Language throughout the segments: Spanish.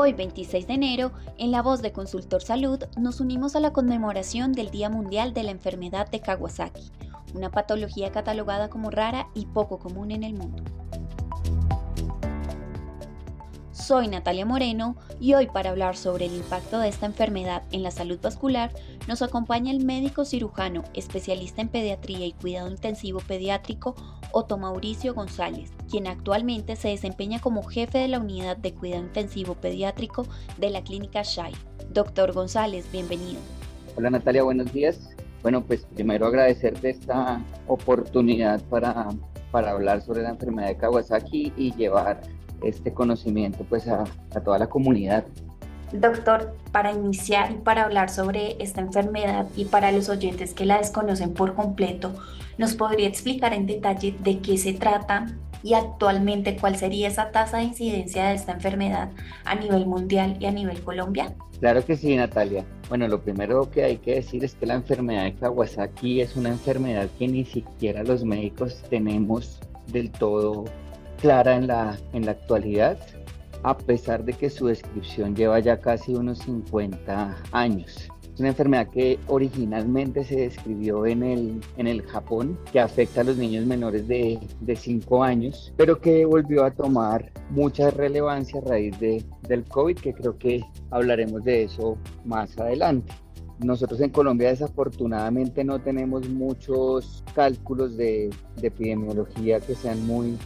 Hoy, 26 de enero, en La Voz de Consultor Salud, nos unimos a la conmemoración del Día Mundial de la Enfermedad de Kawasaki, una patología catalogada como rara y poco común en el mundo. Soy Natalia Moreno y hoy para hablar sobre el impacto de esta enfermedad en la salud vascular nos acompaña el médico cirujano, especialista en pediatría y cuidado intensivo pediátrico, Otto Mauricio González, quien actualmente se desempeña como jefe de la unidad de cuidado intensivo pediátrico de la clínica SHAI. Doctor González, bienvenido. Hola Natalia, buenos días. Bueno, pues primero agradecerte esta oportunidad para, para hablar sobre la enfermedad de Kawasaki y llevar este conocimiento pues a, a toda la comunidad. Doctor, para iniciar y para hablar sobre esta enfermedad y para los oyentes que la desconocen por completo, ¿nos podría explicar en detalle de qué se trata y actualmente cuál sería esa tasa de incidencia de esta enfermedad a nivel mundial y a nivel Colombia? Claro que sí, Natalia. Bueno, lo primero que hay que decir es que la enfermedad de Kawasaki es una enfermedad que ni siquiera los médicos tenemos del todo clara en la, en la actualidad, a pesar de que su descripción lleva ya casi unos 50 años. Es una enfermedad que originalmente se describió en el, en el Japón, que afecta a los niños menores de, de 5 años, pero que volvió a tomar mucha relevancia a raíz de, del COVID, que creo que hablaremos de eso más adelante. Nosotros en Colombia desafortunadamente no tenemos muchos cálculos de, de epidemiología que sean muy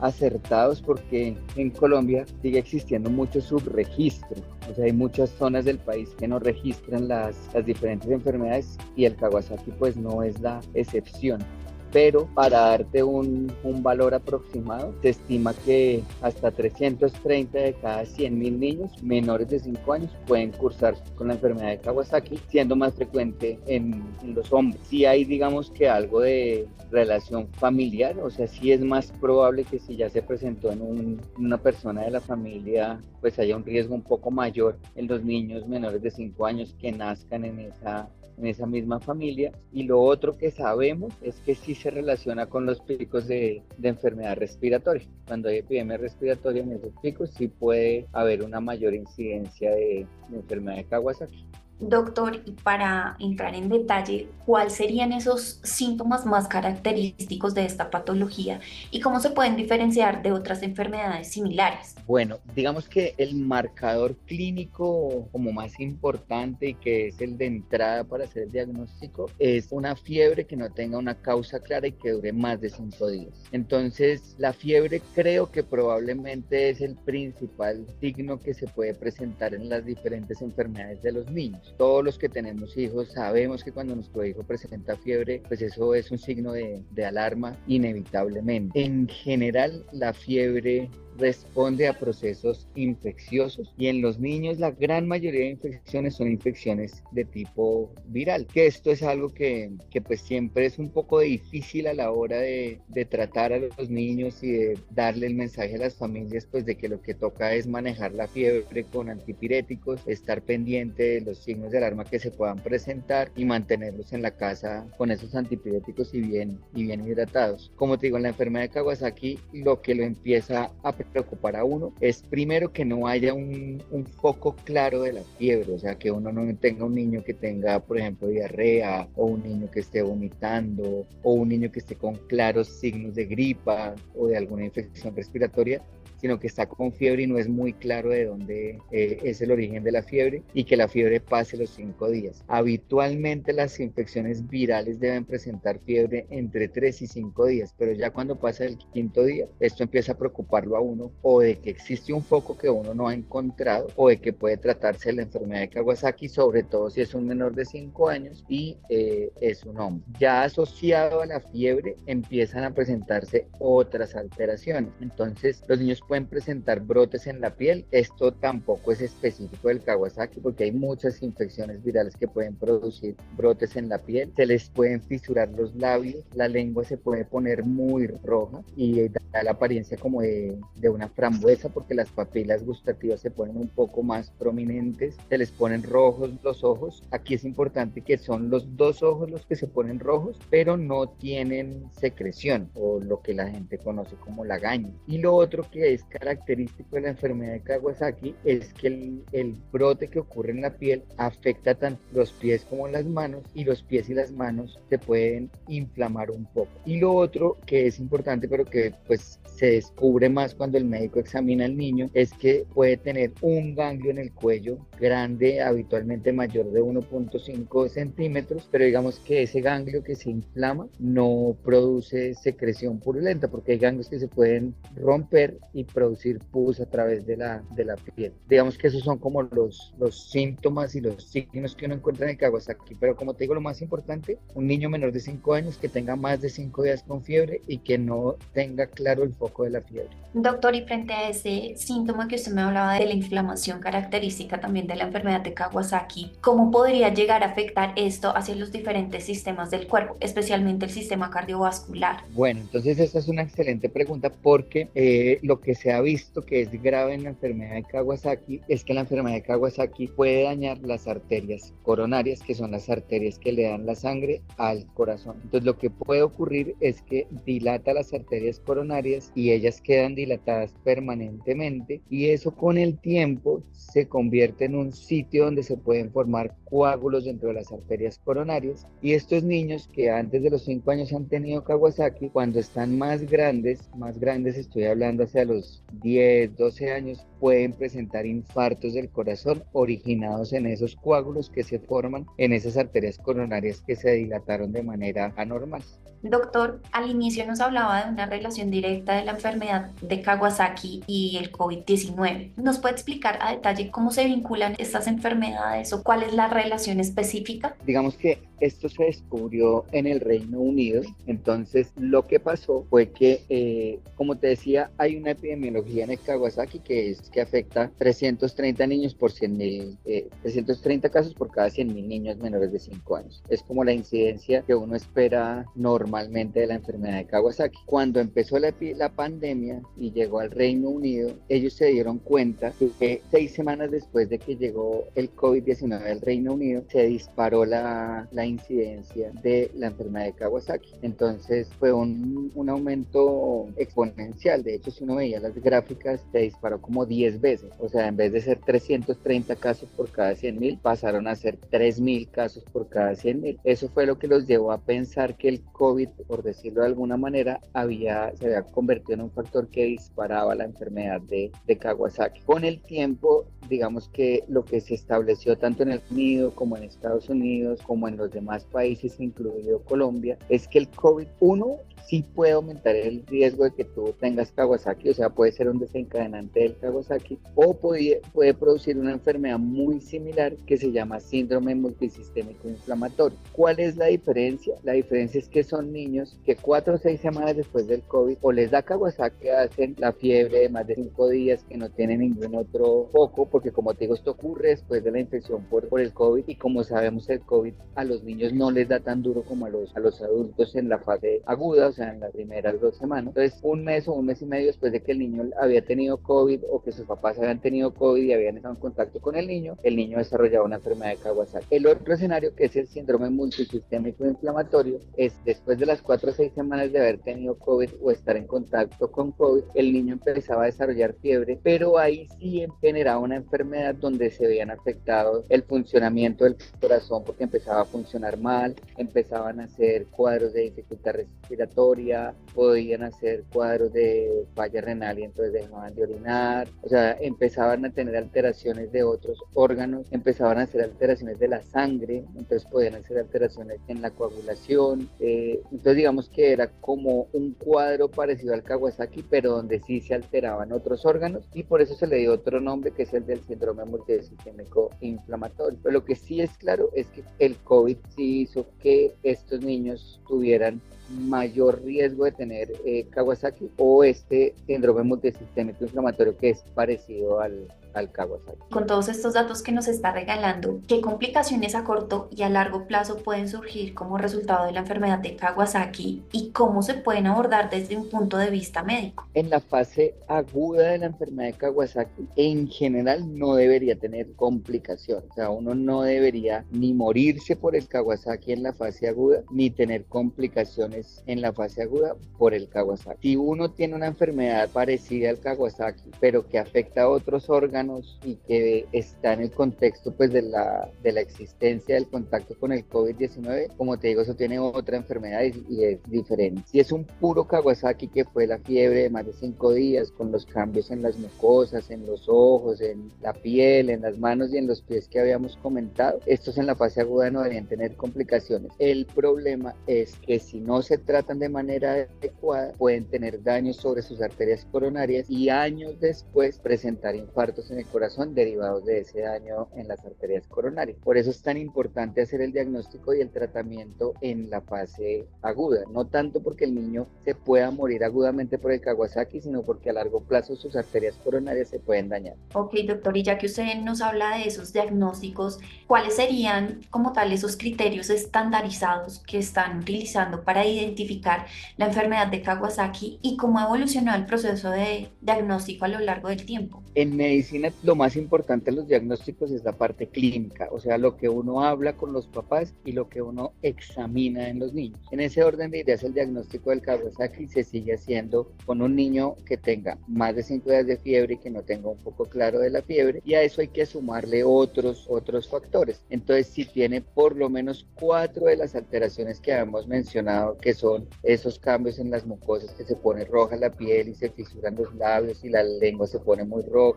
acertados porque en Colombia sigue existiendo mucho subregistro. O sea, hay muchas zonas del país que no registran las, las diferentes enfermedades y el Kawasaki pues no es la excepción pero para darte un, un, valor aproximado, se estima que hasta 330 de cada 100.000 niños menores de 5 años pueden cursar con la enfermedad de Kawasaki, siendo más frecuente en, en los hombres. Si hay, digamos que algo de relación familiar, o sea, sí es más probable que si ya se presentó en un, una persona de la familia, pues haya un riesgo un poco mayor en los niños menores de 5 años que nazcan en esa en esa misma familia. Y lo otro que sabemos es que sí se relaciona con los picos de, de enfermedad respiratoria. Cuando hay epidemia respiratoria en esos picos sí puede haber una mayor incidencia de, de enfermedad de Kawasaki. Doctor, y para entrar en detalle, ¿cuáles serían esos síntomas más característicos de esta patología y cómo se pueden diferenciar de otras enfermedades similares? Bueno, digamos que el marcador clínico como más importante y que es el de entrada para hacer el diagnóstico es una fiebre que no tenga una causa clara y que dure más de cinco días. Entonces, la fiebre creo que probablemente es el principal signo que se puede presentar en las diferentes enfermedades de los niños todos los que tenemos hijos sabemos que cuando nuestro hijo presenta fiebre, pues eso es un signo de, alarma inevitablemente. En general, la fiebre responde a procesos infecciosos y en los niños la gran mayoría de infecciones son infecciones de tipo viral, que esto es algo que, que pues siempre es un poco difícil a la hora de, de, tratar a los niños y de darle el mensaje a las familias pues de que lo que toca es manejar la fiebre con antipiréticos, estar pendiente de los signos de alarma que se puedan presentar y mantenerlos en la casa con esos antipiréticos y bien, y bien hidratados. Como te digo, en la enfermedad de Kawasaki lo que lo empieza a preocupar a uno es primero que no haya un, foco claro de la fiebre, o sea, que uno no tenga un niño que tenga, por ejemplo, diarrea o un niño que esté vomitando o un niño que esté con claros signos de gripa o de alguna infección respiratoria, sino que está con fiebre y no es muy claro de dónde eh, es el origen de la fiebre y que la fiebre pase los cinco días. Habitualmente las infecciones virales deben presentar fiebre entre tres y cinco días, pero ya cuando pasa el quinto día, esto empieza a preocuparlo a uno o de que existe un foco que uno no ha encontrado o de que puede tratarse la enfermedad de Kawasaki, sobre todo si es un menor de cinco años y eh, es un hombre. Ya asociado a la fiebre empiezan a presentarse otras alteraciones. Entonces los niños pueden presentar brotes en la piel. Esto tampoco es específico del Kawasaki porque hay muchas infecciones virales que pueden producir brotes en la piel. Se les pueden fisurar los labios, la lengua se puede poner muy roja y da la apariencia como de, de una frambuesa porque las papilas gustativas se ponen un poco más prominentes, se les ponen rojos los ojos. Aquí es importante que son los dos ojos los que se ponen rojos, pero no tienen secreción o lo que la gente conoce como lagaña. Y lo otro que es característico de la enfermedad de Kawasaki es que el, el brote que ocurre en la piel afecta tanto los pies como las manos y los pies y las manos se pueden inflamar un poco. Y lo otro que es importante pero que pues se descubre más cuando el médico examina al niño es que puede tener un ganglio en el cuello grande, habitualmente mayor de 1.5 centímetros, pero digamos que ese ganglio que se inflama no produce secreción purulenta porque hay ganglios que se pueden romper y producir pus a través de la, de la piel. Digamos que esos son como los, los síntomas y los signos que uno encuentra en el Kawasaki, pero como te digo, lo más importante, un niño menor de 5 años que tenga más de 5 días con fiebre y que no tenga claro el foco de la fiebre. Doctor, y frente a ese síntoma que usted me hablaba de la inflamación característica también de la enfermedad de Kawasaki, ¿cómo podría llegar a afectar esto hacia los diferentes sistemas del cuerpo, especialmente el sistema cardiovascular? Bueno, entonces esta es una excelente pregunta porque eh, lo que se ha visto que es grave en la enfermedad de Kawasaki es que la enfermedad de Kawasaki puede dañar las arterias coronarias, que son las arterias que le dan la sangre al corazón. Entonces lo que puede ocurrir es que dilata las arterias coronarias y ellas quedan dilatadas permanentemente y eso con el tiempo se convierte en un sitio donde se pueden formar coágulos dentro de las arterias coronarias y estos niños que antes de los 5 años han tenido Kawasaki, cuando están más grandes, más grandes estoy hablando hacia los 10, 12 años, pueden presentar infartos del corazón originados en esos coágulos que se forman en esas arterias coronarias que se dilataron de manera anormal. Doctor, al inicio nos hablaba de una relación directa de la enfermedad de Kawasaki y el COVID-19. ¿Nos puede explicar a detalle cómo se vinculan estas enfermedades o cuál es la relación específica? Digamos que esto se descubrió en el Reino Unido, entonces lo que pasó fue que, eh, como te decía, hay una epidemiología en el Kawasaki que es que afecta 330 niños por 100 mil, 330 casos por cada 100 mil niños menores de 5 años. Es como la incidencia que uno espera normalmente de la enfermedad de Kawasaki. Cuando empezó la, la pandemia y llegó al Reino Unido, ellos se dieron cuenta que seis semanas después de que llegó el COVID-19 al Reino Unido, se disparó la, la incidencia de la enfermedad de Kawasaki. Entonces fue un, un, aumento exponencial. De hecho, si uno veía las gráficas, se disparó como 10 veces. O sea, en vez de ser 330 casos por cada 100 mil, pasaron a ser 3 mil casos por cada 100 mil. Eso fue lo que los llevó a pensar que el COVID, por decirlo de alguna manera, había, se había convertido en un factor que disparaba la enfermedad de, de Kawasaki. Con el tiempo, digamos que lo que se estableció tanto en el Unido como en Estados Unidos, como en los demás países, incluido Colombia, es que el COVID-1 sí puede aumentar el riesgo de que tú tengas Kawasaki, o sea, puede ser un desencadenante del Kawasaki, o puede, puede producir una enfermedad muy similar que se llama síndrome multisistémico inflamatorio. ¿Cuál es la diferencia? La diferencia es que son niños que cuatro o seis semanas después del COVID o les da Kawasaki, hacen la fiebre de más de cinco días que no tienen ningún otro foco, porque como te digo, esto ocurre después de la infección por, por el COVID y como sabemos el COVID a los niños no les da tan duro como a los, a los adultos en la fase aguda, sea, en las primeras dos semanas. Entonces, un mes o un mes y medio después de que el niño había tenido COVID o que sus papás habían tenido COVID y habían estado en contacto con el niño, el niño desarrollaba una enfermedad de Kawasaki. El otro escenario, que es el síndrome multisistémico inflamatorio, es después de las cuatro o seis semanas de haber tenido COVID o estar en contacto con COVID, el niño empezaba a desarrollar fiebre, pero ahí sí generaba una enfermedad donde se habían afectado el funcionamiento del corazón porque empezaba a funcionar mal, empezaban a hacer cuadros de dificultad respiratoria, podían hacer cuadros de falla renal y entonces dejaban de orinar, o sea, empezaban a tener alteraciones de otros órganos, empezaban a hacer alteraciones de la sangre, entonces podían hacer alteraciones en la coagulación, eh, entonces digamos que era como un cuadro parecido al Kawasaki, pero donde sí se alteraban otros órganos y por eso se le dio otro nombre que es el del síndrome multisistémico inflamatorio. Pero lo que sí es claro es que el COVID sí hizo que estos niños tuvieran mayor riesgo de tener eh, Kawasaki o este síndrome multisistémico inflamatorio que es parecido al, al Kawasaki. Con todos estos datos que nos está regalando, ¿qué complicaciones a corto y a largo plazo pueden surgir como resultado de la enfermedad de Kawasaki y cómo se pueden abordar desde un punto de vista médico? En la fase aguda de la enfermedad de Kawasaki, en general no debería tener complicaciones. O sea, uno no debería ni morirse por el Kawasaki en la fase aguda, ni tener complicaciones en la fase aguda por el Kawasaki. Si uno tiene una enfermedad parecida al Kawasaki, pero que afecta a otros órganos y que está en el contexto pues de la, de la existencia del contacto con el COVID-19, como te digo, eso tiene otra enfermedad y, y, es diferente. Si es un puro Kawasaki que fue la fiebre de más de cinco días con los cambios en las mucosas, en los ojos, en la piel, en las manos y en los pies que habíamos comentado, estos en la fase aguda no deberían tener complicaciones. El problema es que si no se tratan de manera adecuada, pueden tener daños sobre sus arterias coronarias y años después presentar infartos en el corazón derivados de ese daño en las arterias coronarias. Por eso es tan importante hacer el diagnóstico y el tratamiento en la fase aguda, no tanto porque el niño se pueda morir agudamente por el Kawasaki, sino porque a largo plazo sus arterias coronarias se pueden dañar. Ok, doctor, y ya que usted nos habla de esos diagnósticos, ¿cuáles serían como tal esos criterios estandarizados que están utilizando para identificar la enfermedad de Kawasaki y cómo ha evolucionado el proceso de diagnóstico a lo largo del tiempo? En medicina lo más importante en los diagnósticos es la parte clínica, o sea, lo que uno habla con los papás y lo que uno examina en los niños. En ese orden de ideas, el diagnóstico del Kawasaki se sigue haciendo con un niño que tenga más de 5 días de fiebre y que no tenga un poco claro de la fiebre y a eso hay que sumarle otros, otros factores. Entonces, si tiene por lo menos cuatro de las alteraciones que habíamos mencionado, que son esos cambios en las mucosas que se pone roja la piel y se fisuran los labios y la lengua se pone muy roja,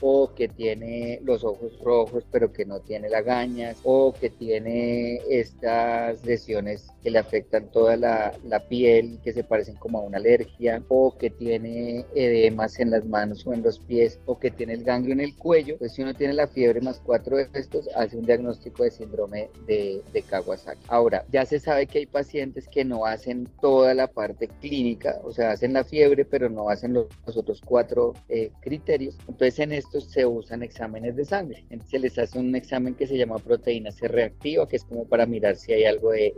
o que tiene los ojos rojos pero que no tiene lagañas o que tiene estas lesiones que le afectan toda la, la piel que se parecen como a una alergia o que tiene edemas en las manos o en los pies o que tiene el ganglio en el cuello, pues si uno tiene la fiebre más cuatro de estos hace un diagnóstico de síndrome de, de Kawasaki. Ahora, ya se sabe que hay pacientes que no hacen toda la parte clínica, o sea, hacen la fiebre pero no hacen los, otros cuatro eh, criterios. Entonces en estos se usan exámenes de sangre. Se les hace un examen que se llama proteína C reactiva, que es como para mirar si hay algo de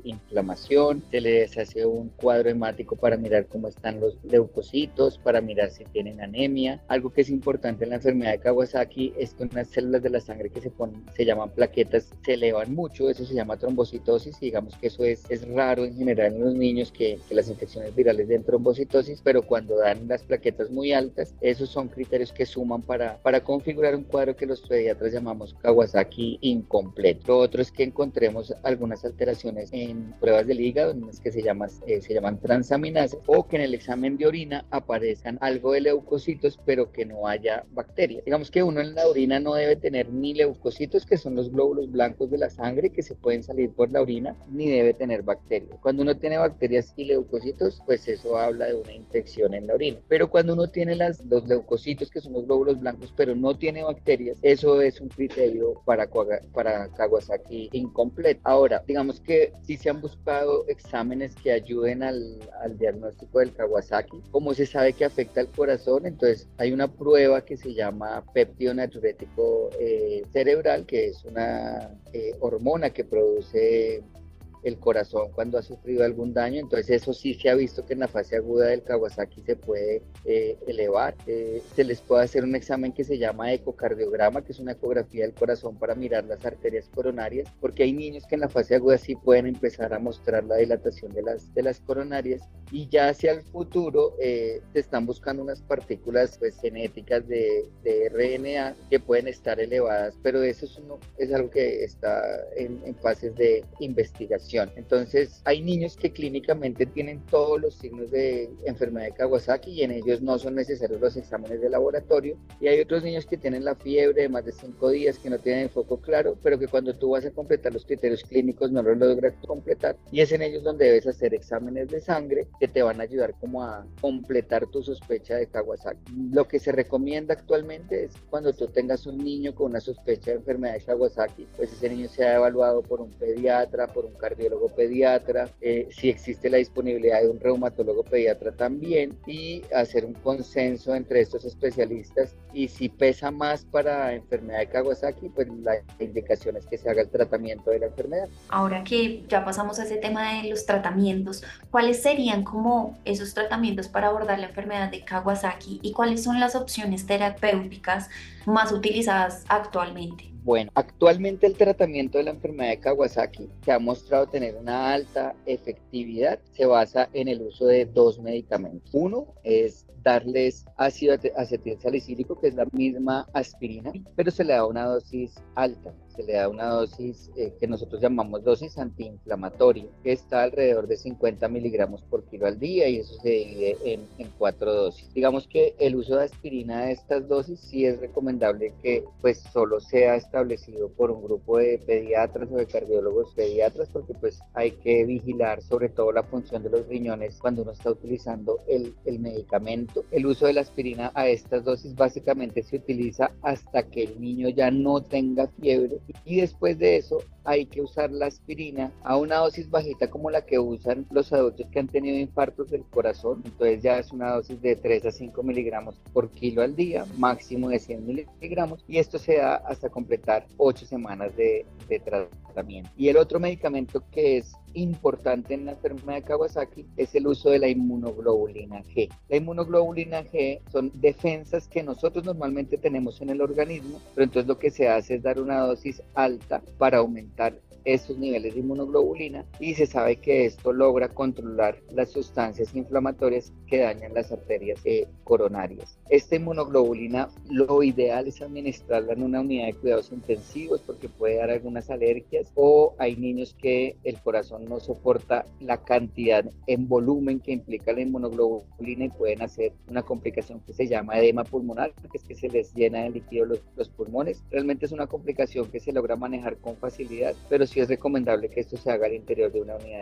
inflamación. Se les hace un cuadro hemático para mirar cómo están los leucocitos, para mirar si tienen anemia. Algo que es importante en la enfermedad de Kawasaki es que unas células de la sangre que se ponen, se llaman plaquetas, se elevan mucho. Eso se llama trombocitosis y digamos que eso es, es raro en general en los niños que, que las infecciones virales den trombocitosis, pero cuando dan las plaquetas muy altas, esos son criterios que suman para, para configurar un cuadro que los pediatras llamamos Kawasaki incompleto. Lo otro es que encontremos algunas alteraciones en pruebas del hígado, en las que se, eh, llaman transaminases, o que en el examen de orina aparezcan algo de leucocitos, pero que no haya bacterias. Digamos que uno en la orina no debe tener ni leucocitos, que son los glóbulos blancos de la sangre que se pueden salir por la orina, ni debe tener bacterias. Cuando uno tiene bacterias y leucocitos, pues eso habla de una infección en la orina. Pero cuando uno tiene las, los leucocitos, que son los glóbulos blancos, pero no tiene bacterias, eso es un criterio para, para Kawasaki incompleto. Ahora, digamos que si se han buscado exámenes que ayuden al, al diagnóstico del Kawasaki, como se sabe que afecta al corazón, entonces hay una prueba que se llama péptido natriurético eh, cerebral, que es una eh, hormona que produce el corazón cuando ha sufrido algún daño. Entonces eso sí se ha visto que en la fase aguda del Kawasaki se puede eh, elevar. Eh, se les puede hacer un examen que se llama ecocardiograma, que es una ecografía del corazón para mirar las arterias coronarias, porque hay niños que en la fase aguda sí pueden empezar a mostrar la dilatación de las, de las coronarias y ya hacia el futuro eh, se están buscando unas partículas pues, genéticas de, de, RNA que pueden estar elevadas, pero eso es, uno, es algo que está en, en fases de investigación. Entonces, hay niños que clínicamente tienen todos los signos de enfermedad de Kawasaki y en ellos no son necesarios los exámenes de laboratorio. Y hay otros niños que tienen la fiebre de más de cinco días, que no tienen el foco claro, pero que cuando tú vas a completar los criterios clínicos no los logras completar. Y es en ellos donde debes hacer exámenes de sangre que te van a ayudar como a completar tu sospecha de Kawasaki. Lo que se recomienda actualmente es cuando tú tengas un niño con una sospecha de enfermedad de Kawasaki, pues ese niño sea evaluado por un pediatra, por un cardiólogo cardiólogo pediatra, eh, si existe la disponibilidad de un reumatólogo pediatra también y hacer un consenso entre estos especialistas y si pesa más para enfermedad de Kawasaki, pues la indicación es que se haga el tratamiento de la enfermedad. Ahora que ya pasamos a ese tema de los tratamientos, ¿cuáles serían como esos tratamientos para abordar la enfermedad de Kawasaki y cuáles son las opciones terapéuticas más utilizadas actualmente? Bueno, actualmente el tratamiento de la enfermedad de Kawasaki, que ha mostrado tener una alta efectividad, se basa en el uso de dos medicamentos. Uno es darles ácido acetil salicílico, que es la misma aspirina, pero se le da una dosis alta se le da una dosis eh, que nosotros llamamos dosis antiinflamatoria, que está alrededor de 50 miligramos por kilo al día y eso se divide en, cuatro dosis. Digamos que el uso de aspirina de estas dosis sí es recomendable que pues solo sea establecido por un grupo de pediatras o de cardiólogos pediatras porque pues hay que vigilar sobre todo la función de los riñones cuando uno está utilizando el, el medicamento. El uso de la aspirina a estas dosis básicamente se utiliza hasta que el niño ya no tenga fiebre y después de eso hay que usar la aspirina a una dosis bajita como la que usan los adultos que han tenido infartos del corazón. Entonces ya es una dosis de 3 a 5 miligramos por kilo al día, máximo de 100 miligramos. Y esto se da hasta completar 8 semanas de, tratamiento. Y el otro medicamento que es importante en la enfermedad de Kawasaki es el uso de la inmunoglobulina G. La inmunoglobulina G son defensas que nosotros normalmente tenemos en el organismo, pero entonces lo que se hace es dar una dosis alta para aumentar estar estos niveles de inmunoglobulina y se sabe que esto logra controlar las sustancias inflamatorias que dañan las arterias eh, coronarias. Esta inmunoglobulina lo ideal es administrarla en una unidad de cuidados intensivos porque puede dar algunas alergias o hay niños que el corazón no soporta la cantidad en volumen que implica la inmunoglobulina y pueden hacer una complicación que se llama edema pulmonar, que es que se les llena de líquido los, los pulmones. Realmente es una complicación que se logra manejar con facilidad, pero sí es recomendable que esto se haga al interior de una unidad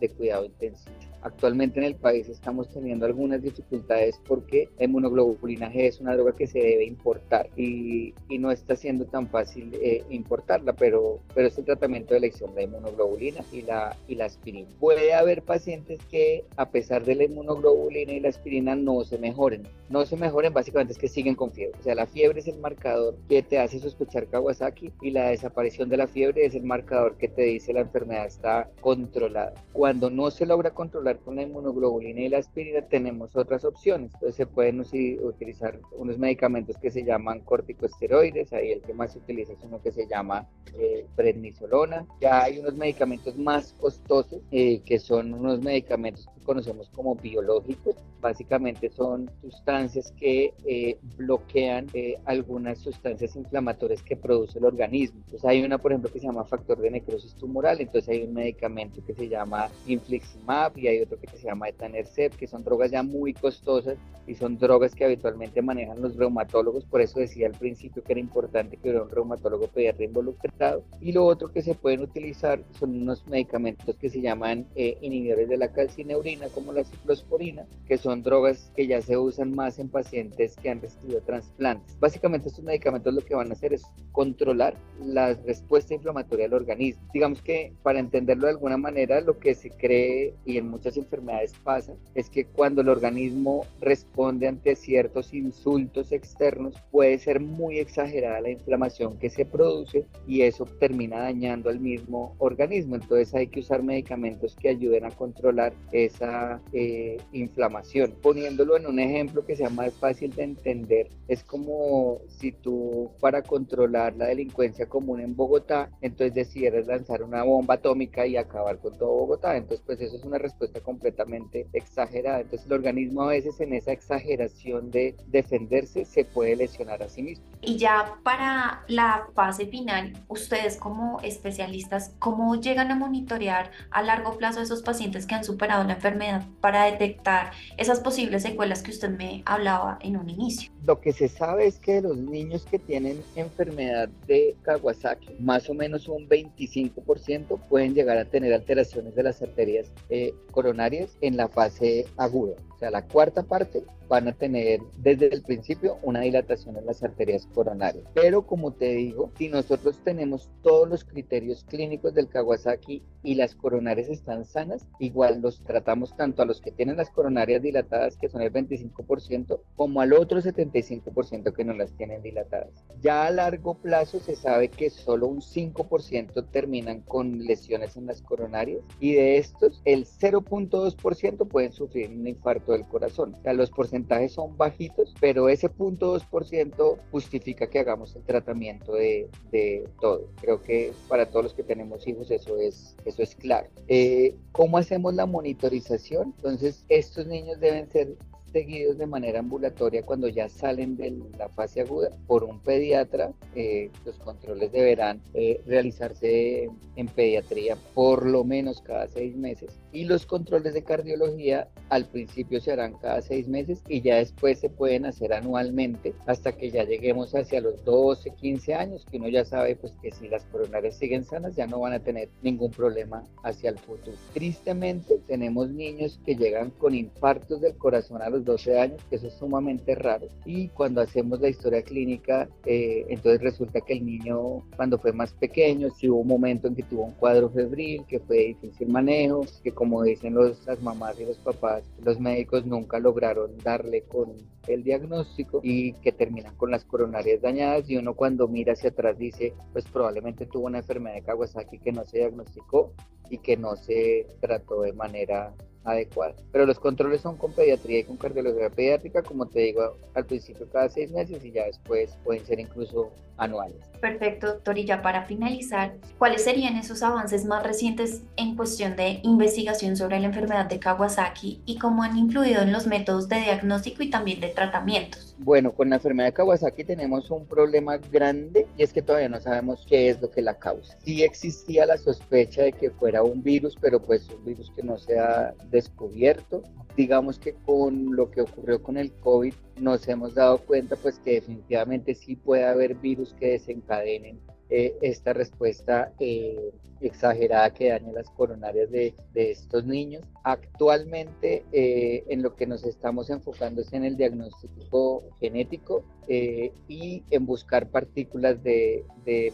de, cuidado intensivo. Actualmente en el país estamos teniendo algunas dificultades porque la inmunoglobulina G es una droga que se debe importar y, no está siendo tan fácil eh, importarla, pero, pero es el tratamiento de elección, la inmunoglobulina y la, y la aspirina. Puede haber pacientes que a pesar de la inmunoglobulina y la aspirina no se mejoren. No se mejoren básicamente es que siguen con fiebre. O sea, la fiebre es el marcador que te hace sospechar Kawasaki y la desaparición de la fiebre es el marcador que te dice la enfermedad está controlada. Cuando no se logra controlar con la inmunoglobulina y la aspirina, tenemos otras opciones. Entonces se pueden utilizar unos medicamentos que se llaman corticosteroides, ahí el que más se utiliza es uno que se llama eh, prednisolona. Ya hay unos medicamentos más costosos eh, que son unos medicamentos que conocemos como biológicos. Básicamente son sustancias que eh, bloquean eh, algunas sustancias inflamatorias que produce el organismo. Entonces hay una, por ejemplo, que se llama factor de necrosis tumoral, entonces hay un medicamento que se llama infliximab y hay otro que se llama etanercept, que son drogas ya muy costosas y son drogas que habitualmente manejan los reumatólogos, por eso decía al principio que era importante que hubiera un reumatólogo pediatra involucrado. Y lo otro que se pueden utilizar son unos medicamentos que se llaman eh, inhibidores de la calcineurina, como la ciclosporina, que son drogas que ya se usan más en pacientes que han recibido trasplantes. Básicamente estos medicamentos lo que van a hacer es controlar la respuesta inflamatoria del organismo. Digamos que para entenderlo de alguna manera, lo que se cree y en muchas enfermedades pasa es que cuando el organismo responde ante ciertos insultos externos, puede ser muy exagerada la inflamación que se produce y eso termina dañando al mismo organismo. Entonces hay que usar medicamentos que ayuden a controlar esa eh, inflamación. Poniéndolo en un ejemplo que sea más fácil de entender, es como si tú para controlar la delincuencia común en Bogotá, entonces decidieras lanzar una bomba atómica y acabar con todo Bogotá. Entonces pues eso es una respuesta completamente exagerada. Entonces el organismo a veces en esa exageración de defenderse se puede lesionar a sí mismo. Y ya para la fase final, ustedes como especialistas, ¿cómo llegan a monitorear a largo plazo a esos pacientes que han superado la enfermedad para detectar esas posibles secuelas que usted me hablaba en un inicio? Lo que se sabe es que los niños que tienen enfermedad de Kawasaki, más o menos un 25% pueden llegar a tener alteraciones de las arterias eh, coronarias en la fase aguda. Sea, la cuarta parte van a tener desde el principio una dilatación en las arterias coronarias. Pero como te digo, si nosotros tenemos todos los criterios clínicos del Kawasaki y las coronarias están sanas, igual los tratamos tanto a los que tienen las coronarias dilatadas, que son el 25%, como al otro 75% que no las tienen dilatadas. Ya a largo plazo se sabe que solo un 5% terminan con lesiones en las coronarias y de estos el 0.2% pueden sufrir un infarto del corazón. O sea, los porcentajes son bajitos, pero ese 0.2% justifica que hagamos el tratamiento de, de todo. Creo que para todos los que tenemos hijos eso es, eso es claro. Eh, ¿Cómo hacemos la monitorización? Entonces, estos niños deben ser seguidos de manera ambulatoria cuando ya salen de la fase aguda por un pediatra. Eh, los controles deberán eh, realizarse en pediatría por lo menos cada seis meses y los controles de cardiología al principio se harán cada seis meses y ya después se pueden hacer anualmente hasta que ya lleguemos hacia los 12, 15 años, que uno ya sabe pues que si las coronarias siguen sanas ya no van a tener ningún problema hacia el futuro. Tristemente tenemos niños que llegan con infartos del corazón a los 12 años, que eso es sumamente raro. Y cuando hacemos la historia clínica, eh, entonces resulta que el niño cuando fue más pequeño, si hubo un momento en que tuvo un cuadro febril, que fue difícil manejo, que como dicen los, las mamás y los papás, los médicos nunca lograron darle con el diagnóstico y que terminan con las coronarias dañadas y uno cuando mira hacia atrás dice, pues probablemente tuvo una enfermedad de Kawasaki que no se diagnosticó y que no se trató de manera adecuada. Pero los controles son con pediatría y con cardiología pediátrica, como te digo, al principio cada seis meses y ya después pueden ser incluso anuales. Perfecto, doctor. Y ya para finalizar, ¿cuáles serían esos avances más recientes en cuestión de investigación sobre la enfermedad de Kawasaki y cómo han influido en los métodos de diagnóstico y también de tratamientos? Bueno, con la enfermedad de Kawasaki tenemos un problema grande y es que todavía no sabemos qué es lo que la causa. Sí existía la sospecha de que fuera un virus, pero pues un virus que no sea descubierto. Digamos que con lo que ocurrió con el COVID nos hemos dado cuenta pues que definitivamente sí puede haber virus que desencadenen eh, esta respuesta eh, exagerada que daña las coronarias de, estos niños. Actualmente eh, en lo que nos estamos enfocando es en el diagnóstico genético y en buscar partículas de,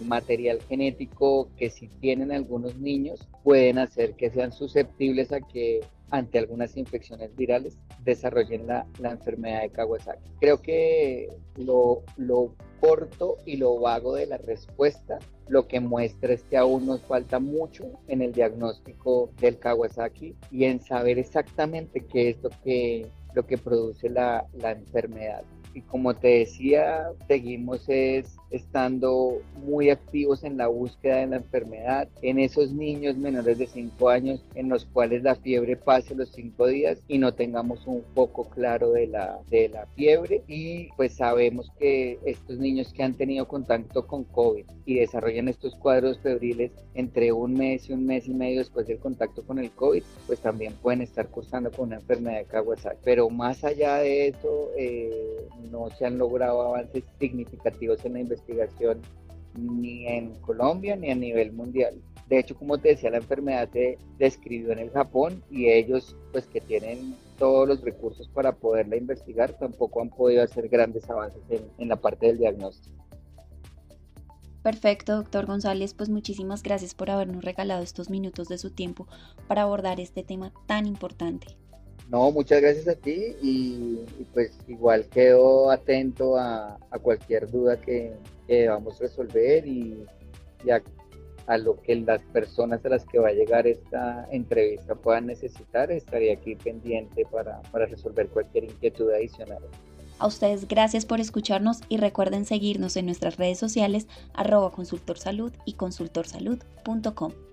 material genético que si tienen algunos niños pueden hacer que sean susceptibles a que ante algunas infecciones virales desarrollen la, la enfermedad de Kawasaki. Creo que lo, lo corto y lo vago de la respuesta lo que muestra es que aún nos falta mucho en el diagnóstico del Kawasaki y en saber exactamente qué es lo que, lo que produce la, la enfermedad. Y como te decía, seguimos es estando muy activos en la búsqueda de la enfermedad, en esos niños menores de 5 años en los cuales la fiebre pase los 5 días y no tengamos un foco claro de la, de la fiebre y pues sabemos que estos niños que han tenido contacto con COVID y desarrollan estos cuadros febriles entre un mes y un mes y medio después del contacto con el COVID, pues también pueden estar cursando con una enfermedad de Kawasaki. Pero más allá de eso, eh, no se han logrado avances significativos en la investigación investigación ni en Colombia ni a nivel mundial. De hecho, como te decía, la enfermedad se describió en el Japón y ellos, pues que tienen todos los recursos para poderla investigar, tampoco han podido hacer grandes avances en, en la parte del diagnóstico. Perfecto, doctor González, pues muchísimas gracias por habernos regalado estos minutos de su tiempo para abordar este tema tan importante. No, muchas gracias a ti y, pues igual quedo atento a, cualquier duda que, debamos resolver y, a, lo que las personas a las que va a llegar esta entrevista puedan necesitar, estaría aquí pendiente para, para resolver cualquier inquietud adicional. A ustedes gracias por escucharnos y recuerden seguirnos en nuestras redes sociales arroba consultorsalud y consultorsalud.com.